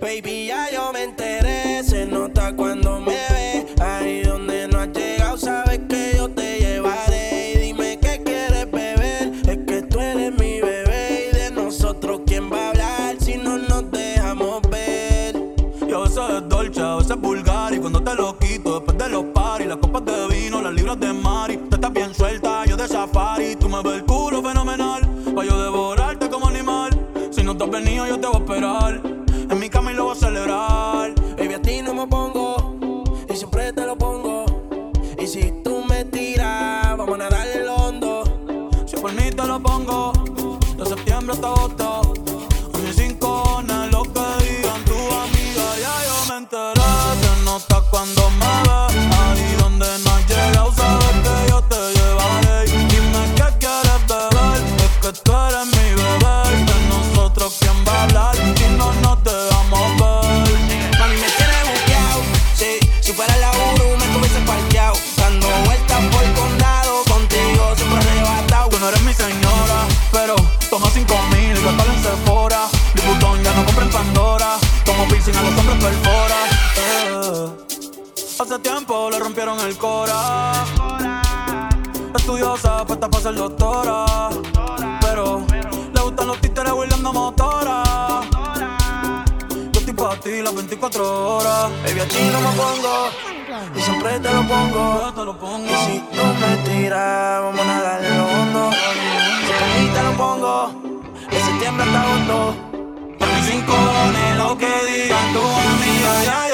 Baby, ya yo me enteré, se nota cuando me ve. Ahí donde no has llegado, sabes que yo te llevaré. Y dime qué quieres beber, es que tú eres mi bebé. Y de nosotros, ¿quién va a hablar si no nos dejamos ver? Y a veces es dolce, a veces es vulgar. Y cuando te lo quito, después de los paris, las copas de vino, las libras de mari. Te estás bien suelta, yo de safari. Venido, yo Piercing a perfora. Eh. Hace tiempo le rompieron el cora. Estudiosa, puesta para ser doctora. Pero le gustan los títeres huirleando motora. Yo estoy pa' ti las 24 horas. Baby, a ti no me pongo, y siempre te lo pongo. Te lo pongo. Y si tú me tiras, vamos a en lo hondo. Si te lo pongo, de septiembre hasta agosto. Rincones, lo que digan tu amiga,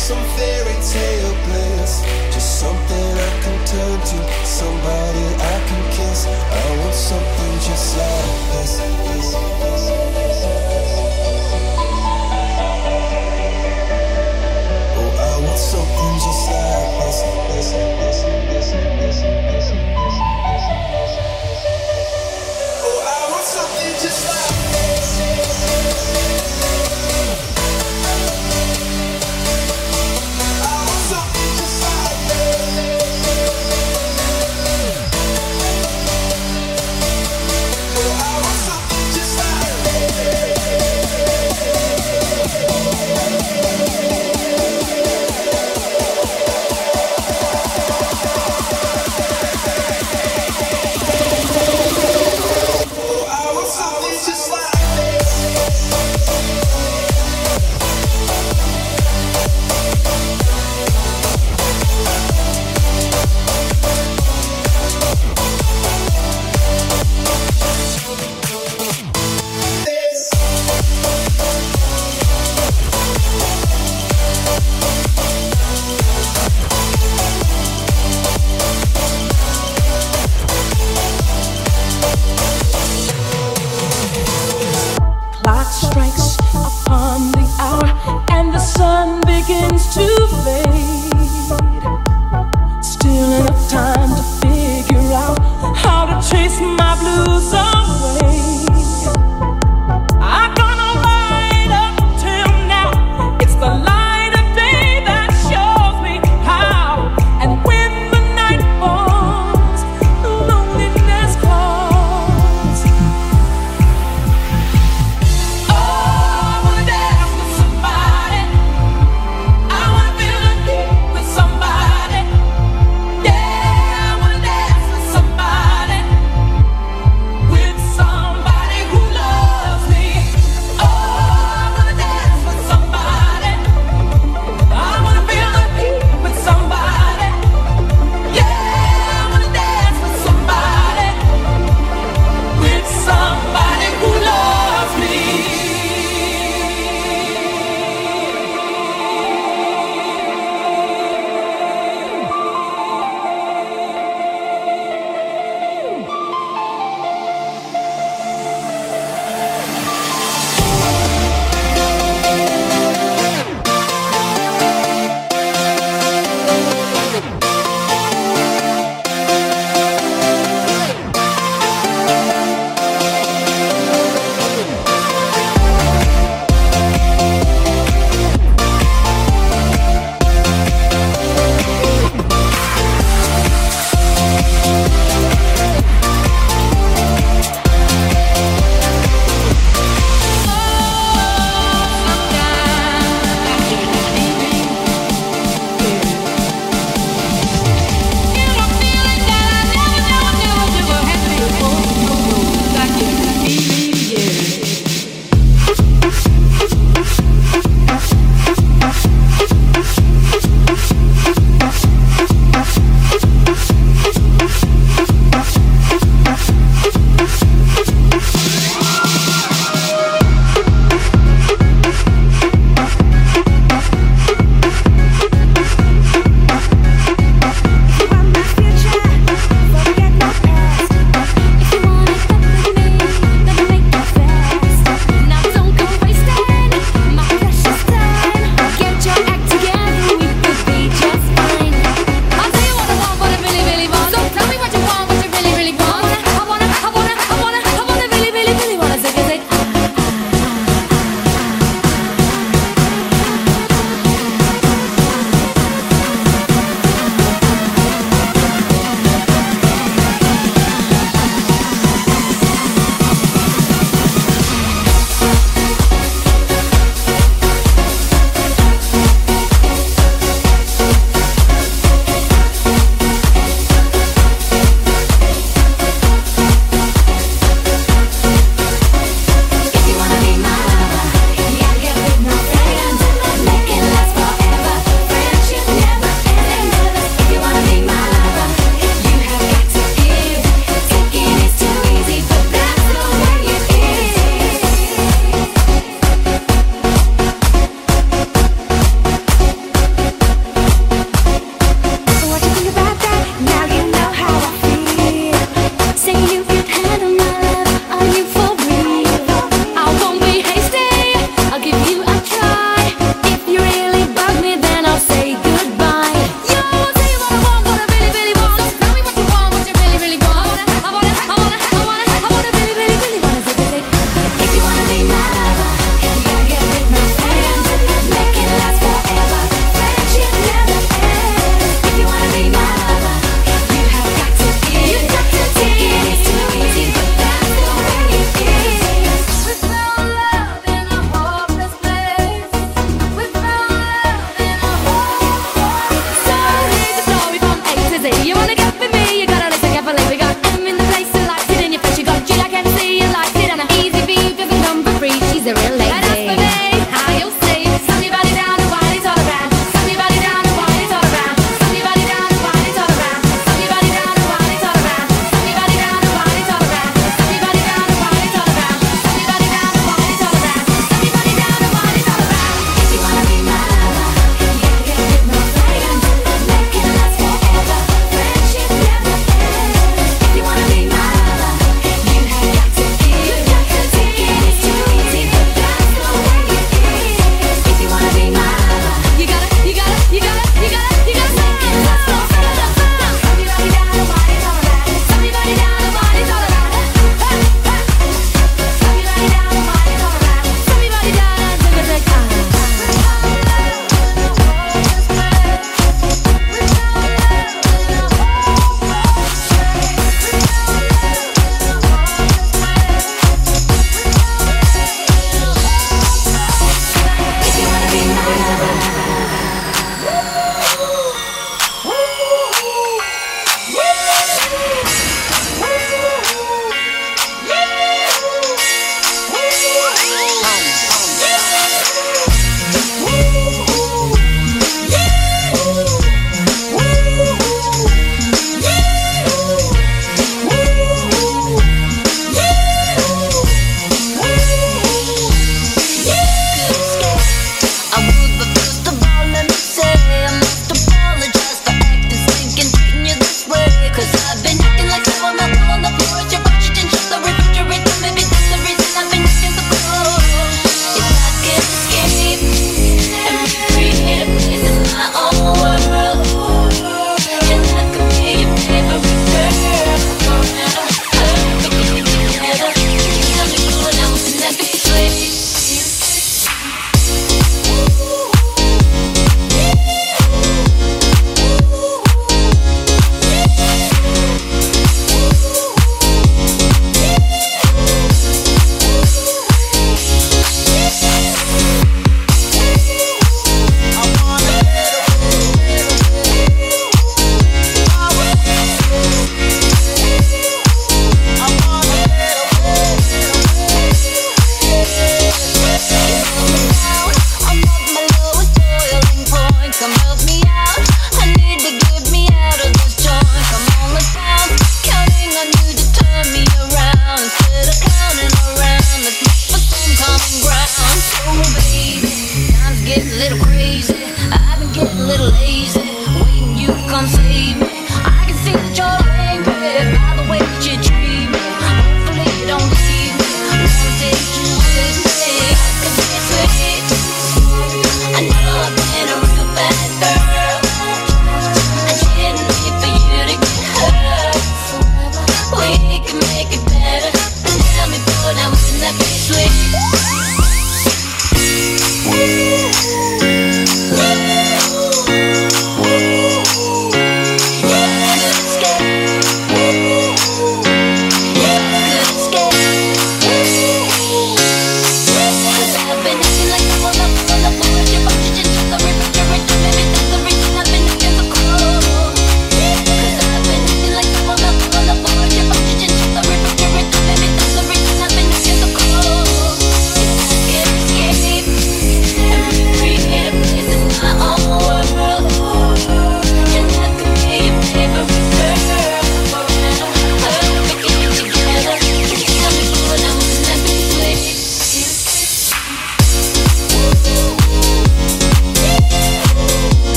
some fairy tale bliss. Just something I can turn to, somebody